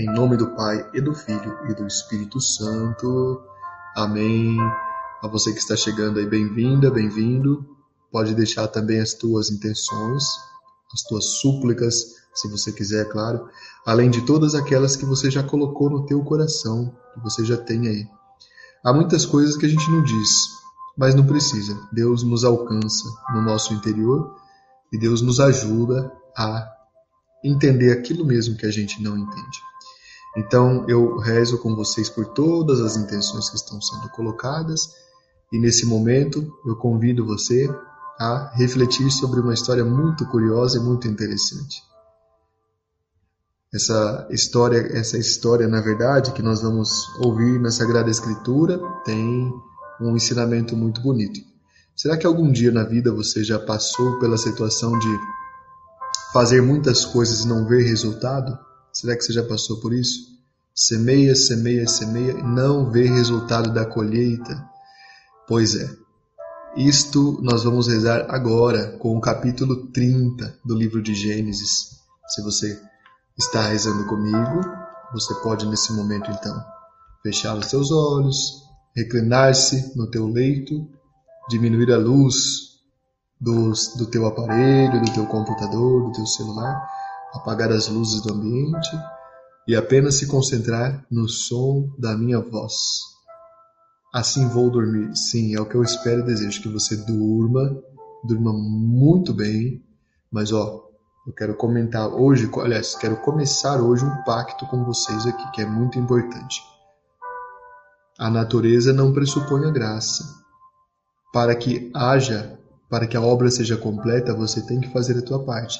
Em nome do Pai e do Filho e do Espírito Santo. Amém. A você que está chegando aí, bem-vinda, bem-vindo. Pode deixar também as tuas intenções, as tuas súplicas, se você quiser, é claro, além de todas aquelas que você já colocou no teu coração, que você já tem aí. Há muitas coisas que a gente não diz, mas não precisa. Deus nos alcança no nosso interior e Deus nos ajuda a entender aquilo mesmo que a gente não entende. Então eu rezo com vocês por todas as intenções que estão sendo colocadas e nesse momento eu convido você a refletir sobre uma história muito curiosa e muito interessante. Essa história, essa história, na verdade, que nós vamos ouvir na Sagrada Escritura, tem um ensinamento muito bonito. Será que algum dia na vida você já passou pela situação de fazer muitas coisas e não ver resultado? Será que você já passou por isso? Semeia, semeia, semeia e não vê resultado da colheita? Pois é. Isto nós vamos rezar agora com o capítulo 30 do livro de Gênesis. Se você está rezando comigo, você pode nesse momento então fechar os seus olhos, reclinar-se no teu leito, diminuir a luz dos, do teu aparelho, do teu computador, do teu celular, apagar as luzes do ambiente e apenas se concentrar no som da minha voz. Assim vou dormir. Sim, é o que eu espero e desejo que você durma, durma muito bem, mas ó, eu quero comentar hoje, aliás, quero começar hoje um pacto com vocês aqui, que é muito importante. A natureza não pressupõe a graça. Para que haja, para que a obra seja completa, você tem que fazer a tua parte.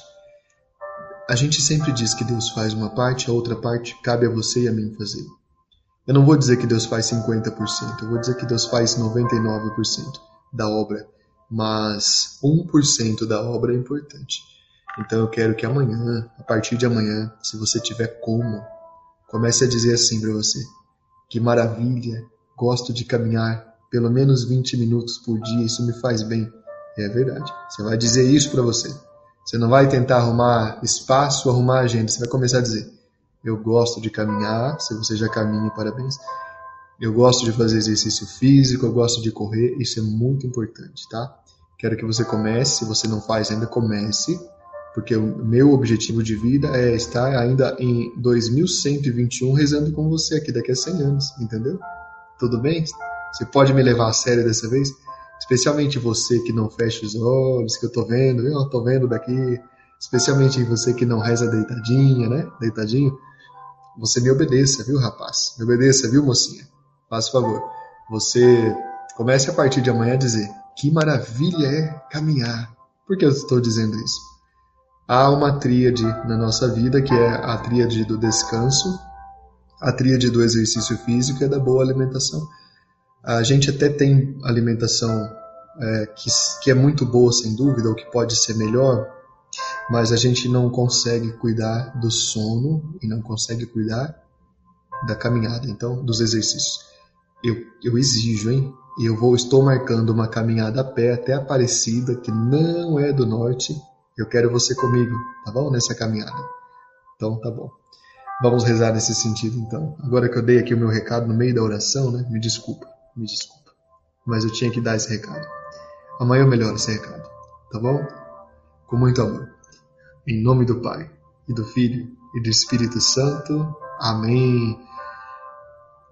A gente sempre diz que Deus faz uma parte, a outra parte cabe a você e a mim fazer. Eu não vou dizer que Deus faz 50%, eu vou dizer que Deus faz 99% da obra, mas 1% da obra é importante. Então eu quero que amanhã, a partir de amanhã, se você tiver como, comece a dizer assim para você: que maravilha, gosto de caminhar pelo menos 20 minutos por dia, isso me faz bem. É verdade. Você vai dizer isso para você. Você não vai tentar arrumar espaço, arrumar agenda. Você vai começar a dizer: Eu gosto de caminhar. Se você já caminha, parabéns. Eu gosto de fazer exercício físico, eu gosto de correr. Isso é muito importante, tá? Quero que você comece. Se você não faz ainda, comece porque o meu objetivo de vida é estar ainda em 2121 rezando com você aqui daqui a 100 anos, entendeu? Tudo bem? Você pode me levar a sério dessa vez? Especialmente você que não fecha os olhos, que eu tô vendo, eu tô vendo daqui, especialmente você que não reza deitadinha, né? Deitadinho. Você me obedeça, viu, rapaz? Me obedeça, viu, mocinha? Faça favor. Você comece a partir de amanhã a dizer: que maravilha é caminhar. Por que eu estou dizendo isso? há uma tríade na nossa vida, que é a tríade do descanso, a tríade do exercício físico e da boa alimentação. A gente até tem alimentação é, que, que é muito boa, sem dúvida, ou que pode ser melhor, mas a gente não consegue cuidar do sono e não consegue cuidar da caminhada, então, dos exercícios. Eu, eu exijo, hein? Eu vou, estou marcando uma caminhada a pé até Aparecida, que não é do norte, eu quero você comigo, tá bom? Nessa caminhada. Então, tá bom. Vamos rezar nesse sentido, então. Agora que eu dei aqui o meu recado no meio da oração, né? Me desculpa, me desculpa. Mas eu tinha que dar esse recado. Amanhã eu melhoro esse recado, tá bom? Com muito amor. Em nome do Pai, e do Filho, e do Espírito Santo. Amém.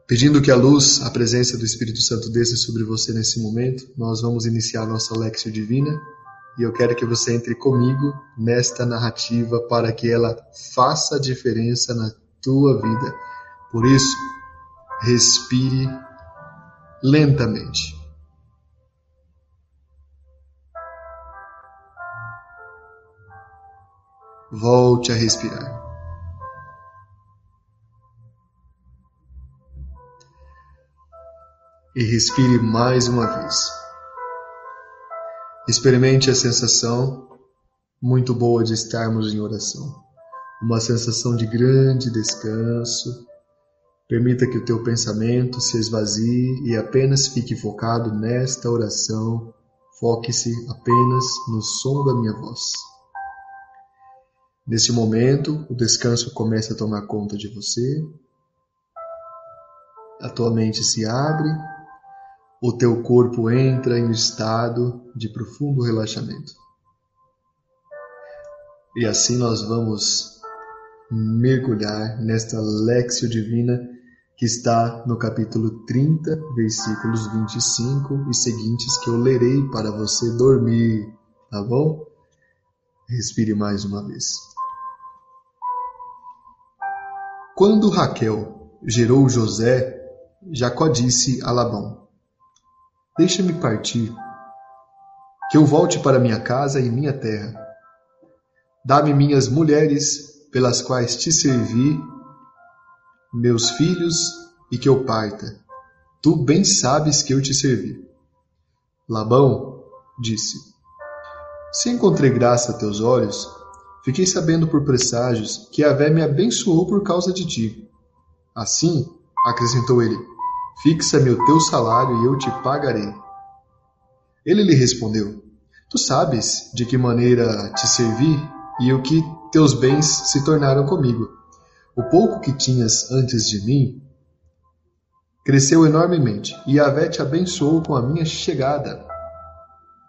Pedindo que a luz, a presença do Espírito Santo desça sobre você nesse momento, nós vamos iniciar nossa Lexio Divina e eu quero que você entre comigo nesta narrativa para que ela faça diferença na tua vida. Por isso, respire lentamente. Volte a respirar. E respire mais uma vez. Experimente a sensação muito boa de estarmos em oração. Uma sensação de grande descanso. Permita que o teu pensamento se esvazie e apenas fique focado nesta oração. Foque-se apenas no som da minha voz. Neste momento, o descanso começa a tomar conta de você. A tua mente se abre, o teu corpo entra em um estado de profundo relaxamento. E assim nós vamos mergulhar nesta Lexio Divina que está no capítulo 30, versículos 25 e seguintes, que eu lerei para você dormir, tá bom? Respire mais uma vez. Quando Raquel gerou José, Jacó disse a Labão: Deixa-me partir, que eu volte para minha casa e minha terra Dá-me minhas mulheres, pelas quais te servi, meus filhos, e que eu parta. Tu bem sabes que eu te servi. Labão disse: Se encontrei graça a teus olhos, fiquei sabendo por presságios que Avé me abençoou por causa de ti. Assim, acrescentou ele, fixa-me o teu salário e eu te pagarei. Ele lhe respondeu: Tu sabes de que maneira te servi e o que teus bens se tornaram comigo. O pouco que tinhas antes de mim cresceu enormemente, e Yahvé te abençoou com a minha chegada.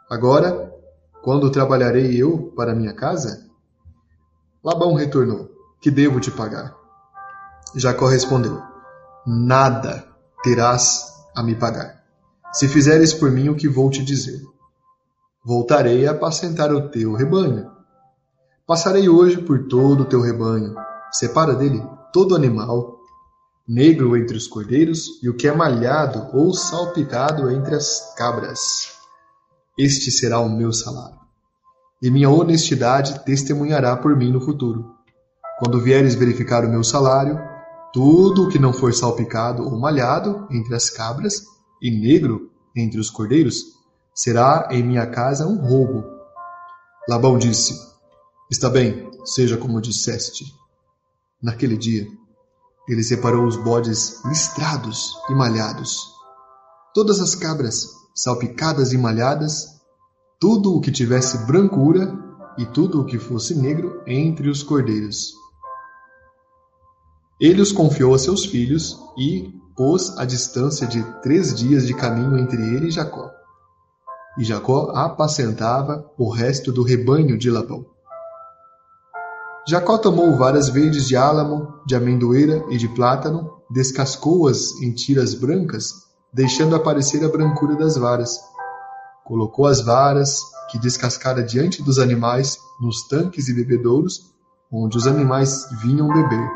Agora, quando trabalharei eu para minha casa? Labão retornou: Que devo te pagar? Jacó respondeu: Nada terás a me pagar. Se fizeres por mim o que vou te dizer, voltarei a apacentar o teu rebanho. Passarei hoje por todo o teu rebanho. Separa dele todo animal, negro entre os cordeiros e o que é malhado ou salpicado entre as cabras. Este será o meu salário. E minha honestidade testemunhará por mim no futuro. Quando vieres verificar o meu salário, tudo o que não for salpicado ou malhado entre as cabras e negro entre os cordeiros será em minha casa um roubo. Labão disse: Está bem, seja como disseste. Naquele dia, ele separou os bodes listrados e malhados, todas as cabras salpicadas e malhadas, tudo o que tivesse brancura e tudo o que fosse negro entre os cordeiros. Ele os confiou a seus filhos e pôs a distância de três dias de caminho entre ele e Jacó. E Jacó apacentava o resto do rebanho de Labão. Jacó tomou varas verdes de álamo, de amendoeira e de plátano, descascou-as em tiras brancas, deixando aparecer a brancura das varas. Colocou as varas, que descascara diante dos animais, nos tanques e bebedouros, onde os animais vinham beber.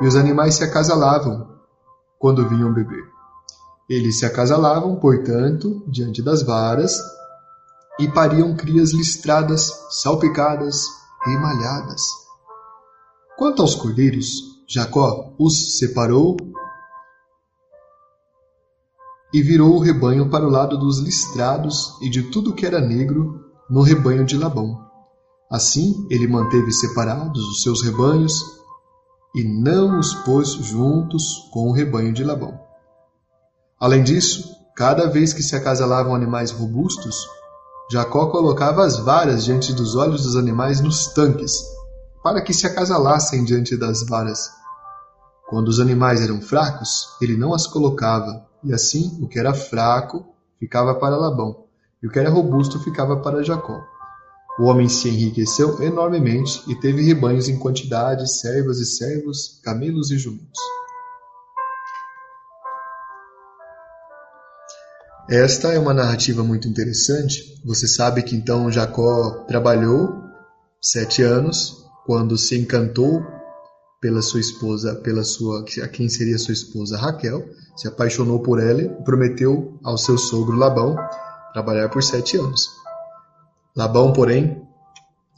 E os animais se acasalavam quando vinham beber. Eles se acasalavam, portanto, diante das varas, e pariam crias listradas, salpicadas, e malhadas. Quanto aos cordeiros, Jacó os separou e virou o rebanho para o lado dos listrados e de tudo que era negro no rebanho de Labão. Assim ele manteve separados os seus rebanhos e não os pôs juntos com o rebanho de Labão. Além disso, cada vez que se acasalavam animais robustos, Jacó colocava as varas diante dos olhos dos animais nos tanques, para que se acasalassem diante das varas. Quando os animais eram fracos, ele não as colocava, e assim o que era fraco ficava para Labão, e o que era robusto ficava para Jacó. O homem se enriqueceu enormemente e teve rebanhos em quantidade, servas e servos, camelos e jumentos. Esta é uma narrativa muito interessante. Você sabe que então Jacó trabalhou sete anos quando se encantou pela sua esposa, pela sua, a quem seria sua esposa Raquel, se apaixonou por ela e prometeu ao seu sogro Labão trabalhar por sete anos. Labão, porém,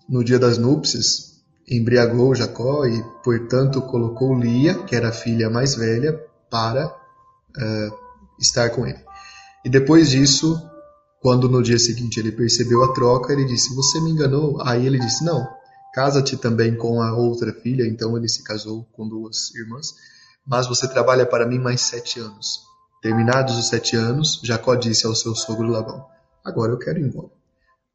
no dia das núpcias, embriagou Jacó e, portanto, colocou Lia, que era a filha mais velha, para uh, estar com ele. E depois disso, quando no dia seguinte ele percebeu a troca, ele disse: Você me enganou? Aí ele disse: Não, casa-te também com a outra filha. Então ele se casou com duas irmãs. Mas você trabalha para mim mais sete anos. Terminados os sete anos, Jacó disse ao seu sogro Labão: Agora eu quero ir embora.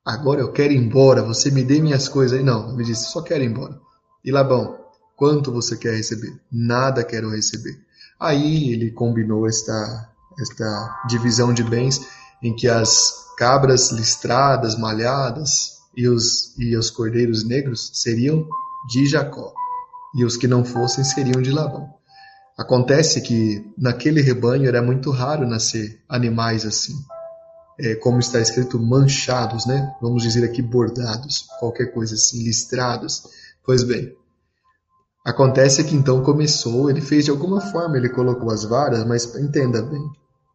Agora eu quero ir embora, você me dê minhas coisas. Não, ele disse: Só quero ir embora. E Labão, quanto você quer receber? Nada quero receber. Aí ele combinou esta, esta divisão de bens em que as cabras listradas, malhadas e os, e os cordeiros negros seriam de Jacó, e os que não fossem seriam de Labão. Acontece que naquele rebanho era muito raro nascer animais assim, é, como está escrito, manchados, né? Vamos dizer aqui bordados, qualquer coisa assim, listrados. Pois bem, acontece que então começou, ele fez de alguma forma, ele colocou as varas, mas entenda bem,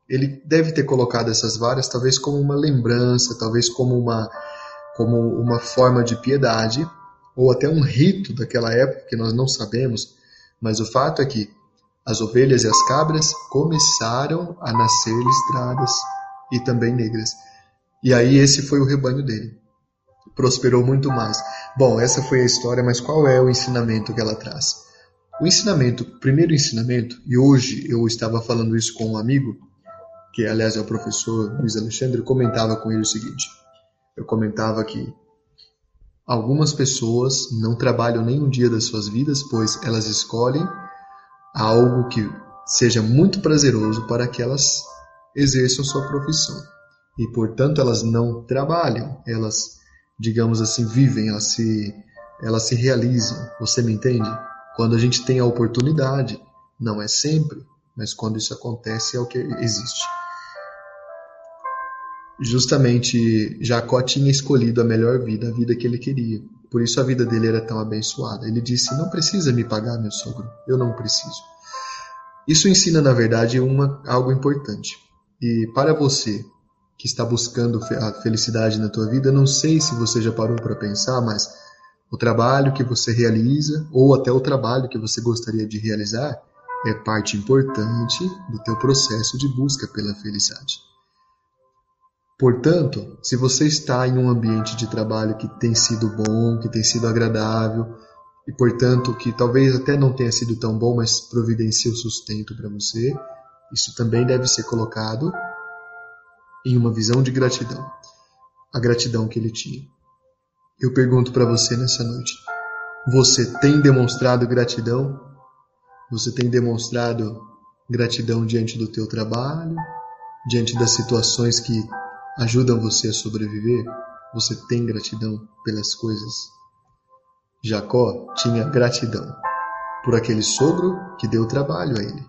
ele deve ter colocado essas varas talvez como uma lembrança, talvez como uma, como uma forma de piedade, ou até um rito daquela época que nós não sabemos, mas o fato é que as ovelhas e as cabras começaram a nascer listradas e também negras. E aí esse foi o rebanho dele. Prosperou muito mais. Bom, essa foi a história, mas qual é o ensinamento que ela traz? O ensinamento, o primeiro ensinamento, e hoje eu estava falando isso com um amigo, que aliás é o professor Luiz Alexandre, comentava com ele o seguinte: eu comentava que algumas pessoas não trabalham nem um dia das suas vidas, pois elas escolhem algo que seja muito prazeroso para que elas exerçam sua profissão. E, portanto, elas não trabalham, elas, digamos assim, vivem, elas se, elas se realizam. Você me entende? Quando a gente tem a oportunidade, não é sempre, mas quando isso acontece é o que existe justamente Jacó tinha escolhido a melhor vida, a vida que ele queria. Por isso a vida dele era tão abençoada. Ele disse: Não precisa me pagar, meu sogro, eu não preciso. Isso ensina, na verdade, uma, algo importante. E para você que está buscando a felicidade na tua vida, não sei se você já parou para pensar, mas o trabalho que você realiza ou até o trabalho que você gostaria de realizar é parte importante do teu processo de busca pela felicidade. Portanto, se você está em um ambiente de trabalho que tem sido bom, que tem sido agradável, e portanto que talvez até não tenha sido tão bom, mas providencia o sustento para você, isso também deve ser colocado em uma visão de gratidão. A gratidão que ele tinha. Eu pergunto para você nessa noite: você tem demonstrado gratidão? Você tem demonstrado gratidão diante do teu trabalho, diante das situações que ajudam você a sobreviver, você tem gratidão pelas coisas. Jacó tinha gratidão por aquele sogro que deu trabalho a ele,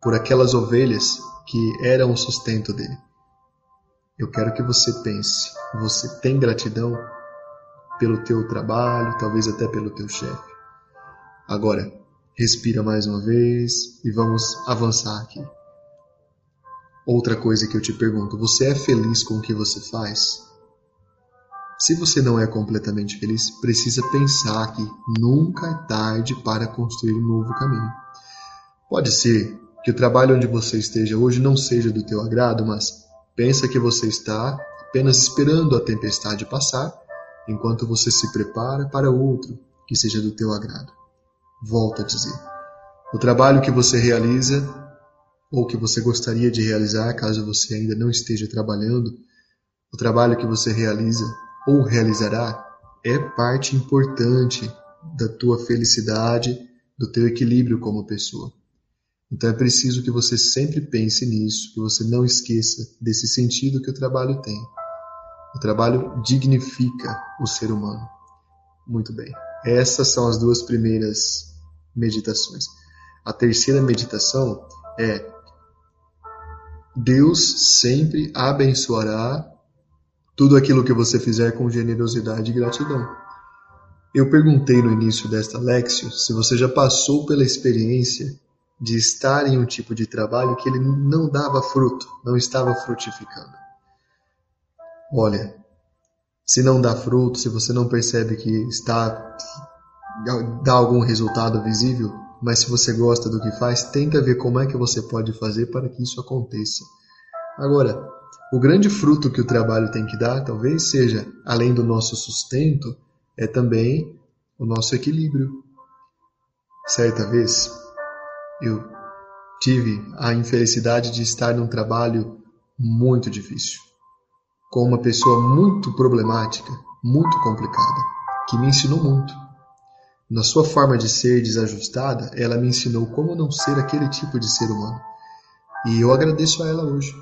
por aquelas ovelhas que eram o sustento dele. Eu quero que você pense, você tem gratidão pelo teu trabalho, talvez até pelo teu chefe. Agora, respira mais uma vez e vamos avançar aqui. Outra coisa que eu te pergunto: você é feliz com o que você faz? Se você não é completamente feliz, precisa pensar que nunca é tarde para construir um novo caminho. Pode ser que o trabalho onde você esteja hoje não seja do teu agrado, mas pensa que você está apenas esperando a tempestade passar, enquanto você se prepara para outro que seja do teu agrado. Volto a dizer, o trabalho que você realiza ou que você gostaria de realizar caso você ainda não esteja trabalhando, o trabalho que você realiza ou realizará é parte importante da tua felicidade, do teu equilíbrio como pessoa. Então é preciso que você sempre pense nisso, que você não esqueça desse sentido que o trabalho tem. O trabalho dignifica o ser humano. Muito bem. Essas são as duas primeiras meditações. A terceira meditação é Deus sempre abençoará tudo aquilo que você fizer com generosidade e gratidão. Eu perguntei no início desta Lexio se você já passou pela experiência de estar em um tipo de trabalho que ele não dava fruto, não estava frutificando. Olha, se não dá fruto, se você não percebe que está dá algum resultado visível, mas se você gosta do que faz, tenta ver como é que você pode fazer para que isso aconteça. Agora, o grande fruto que o trabalho tem que dar, talvez seja, além do nosso sustento, é também o nosso equilíbrio. Certa vez, eu tive a infelicidade de estar num trabalho muito difícil, com uma pessoa muito problemática, muito complicada, que me ensinou muito. Na sua forma de ser desajustada, ela me ensinou como não ser aquele tipo de ser humano. E eu agradeço a ela hoje.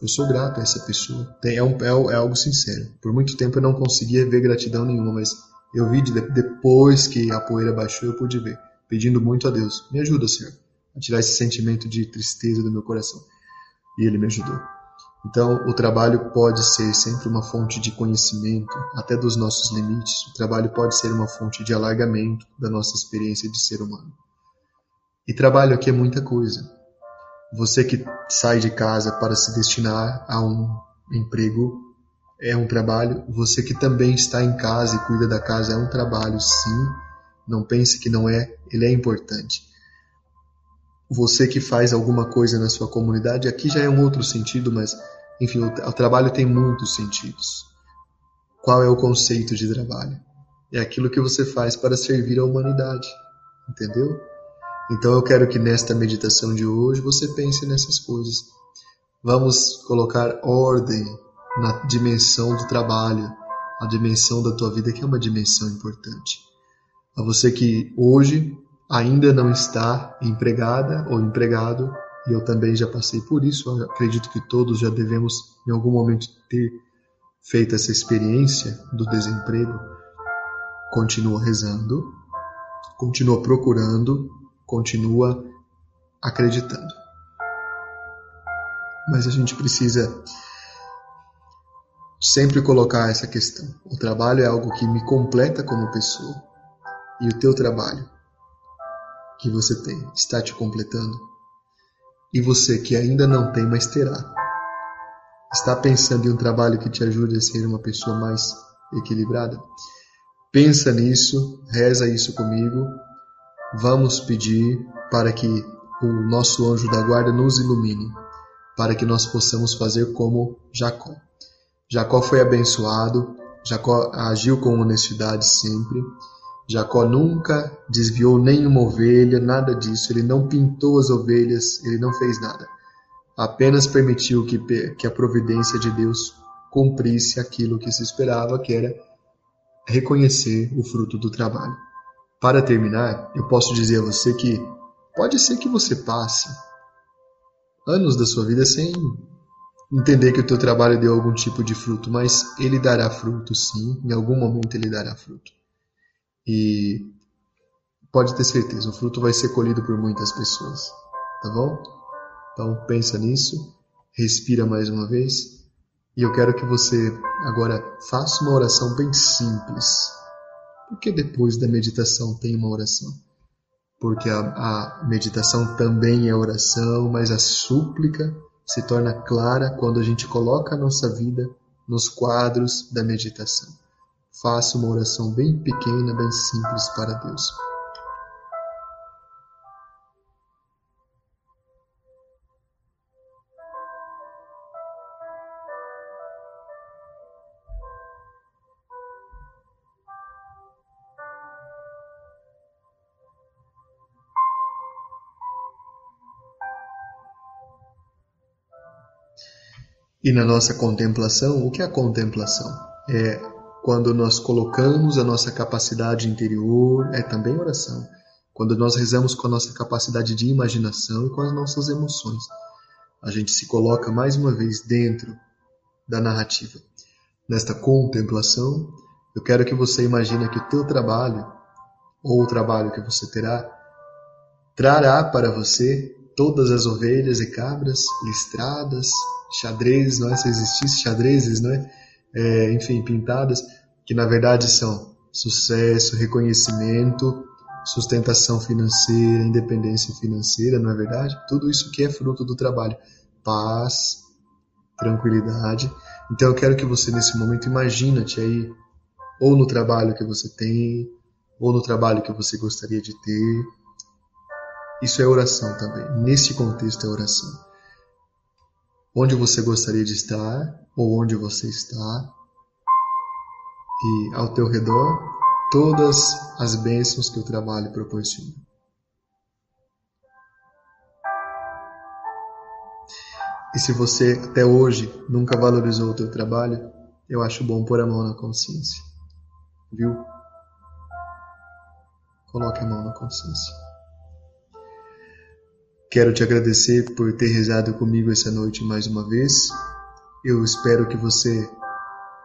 Eu sou grato a essa pessoa. Tem, é, um, é, é, algo sincero. Por muito tempo eu não conseguia ver gratidão nenhuma, mas eu vi de, depois que a poeira baixou, eu pude ver. Pedindo muito a Deus: Me ajuda, Senhor, a tirar esse sentimento de tristeza do meu coração. E Ele me ajudou. Então, o trabalho pode ser sempre uma fonte de conhecimento, até dos nossos limites. O trabalho pode ser uma fonte de alargamento da nossa experiência de ser humano. E trabalho aqui é muita coisa. Você que sai de casa para se destinar a um emprego é um trabalho. Você que também está em casa e cuida da casa é um trabalho, sim. Não pense que não é, ele é importante você que faz alguma coisa na sua comunidade, aqui já é um outro sentido, mas enfim, o, o trabalho tem muitos sentidos. Qual é o conceito de trabalho? É aquilo que você faz para servir a humanidade, entendeu? Então eu quero que nesta meditação de hoje você pense nessas coisas. Vamos colocar ordem na dimensão do trabalho, a dimensão da tua vida que é uma dimensão importante. A você que hoje ainda não está empregada ou empregado, e eu também já passei por isso, acredito que todos já devemos em algum momento ter feito essa experiência do desemprego. Continua rezando, continua procurando, continua acreditando. Mas a gente precisa sempre colocar essa questão. O trabalho é algo que me completa como pessoa. E o teu trabalho que você tem está te completando. E você que ainda não tem, mas terá. Está pensando em um trabalho que te ajude a ser uma pessoa mais equilibrada? Pensa nisso, reza isso comigo. Vamos pedir para que o nosso anjo da guarda nos ilumine, para que nós possamos fazer como Jacó. Jacó foi abençoado, Jacó agiu com honestidade sempre Jacó nunca desviou nenhuma ovelha, nada disso. Ele não pintou as ovelhas, ele não fez nada. Apenas permitiu que, que a providência de Deus cumprisse aquilo que se esperava, que era reconhecer o fruto do trabalho. Para terminar, eu posso dizer a você que pode ser que você passe anos da sua vida sem entender que o teu trabalho deu algum tipo de fruto, mas ele dará fruto sim, em algum momento ele dará fruto. E pode ter certeza, o fruto vai ser colhido por muitas pessoas, tá bom? Então pensa nisso, respira mais uma vez e eu quero que você agora faça uma oração bem simples. Porque depois da meditação tem uma oração. Porque a, a meditação também é oração, mas a súplica se torna clara quando a gente coloca a nossa vida nos quadros da meditação. Faça uma oração bem pequena, bem simples para Deus. E na nossa contemplação, o que é a contemplação? É quando nós colocamos a nossa capacidade interior, é também oração. Quando nós rezamos com a nossa capacidade de imaginação e com as nossas emoções. A gente se coloca mais uma vez dentro da narrativa. Nesta contemplação, eu quero que você imagine que o teu trabalho, ou o trabalho que você terá, trará para você todas as ovelhas e cabras listradas, xadrez, não é? Se existisse xadrezes, não é? É, enfim, pintadas, que na verdade são sucesso, reconhecimento, sustentação financeira, independência financeira, não é verdade? Tudo isso que é fruto do trabalho. Paz, tranquilidade. Então eu quero que você nesse momento imagina-te aí ou no trabalho que você tem, ou no trabalho que você gostaria de ter. Isso é oração também. Nesse contexto é oração. Onde você gostaria de estar ou onde você está. E ao teu redor, todas as bênçãos que o trabalho proporciona. E se você até hoje nunca valorizou o teu trabalho, eu acho bom pôr a mão na consciência. Viu? Coloque a mão na consciência. Quero te agradecer por ter rezado comigo essa noite mais uma vez. Eu espero que você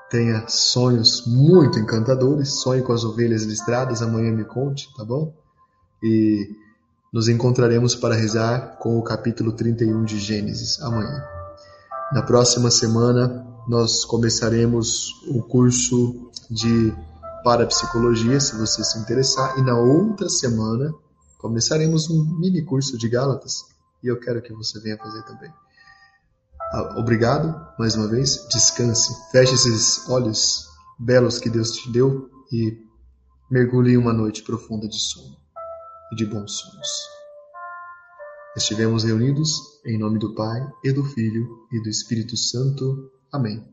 tenha sonhos muito encantadores. Sonhe com as ovelhas listradas, amanhã me conte, tá bom? E nos encontraremos para rezar com o capítulo 31 de Gênesis amanhã. Na próxima semana, nós começaremos o curso de parapsicologia, se você se interessar, e na outra semana começaremos um mini curso de Gálatas, e eu quero que você venha fazer também. Ah, obrigado mais uma vez, descanse, feche esses olhos belos que Deus te deu e mergulhe em uma noite profunda de sono e de bons sonhos. Estivemos reunidos em nome do Pai e do Filho e do Espírito Santo. Amém.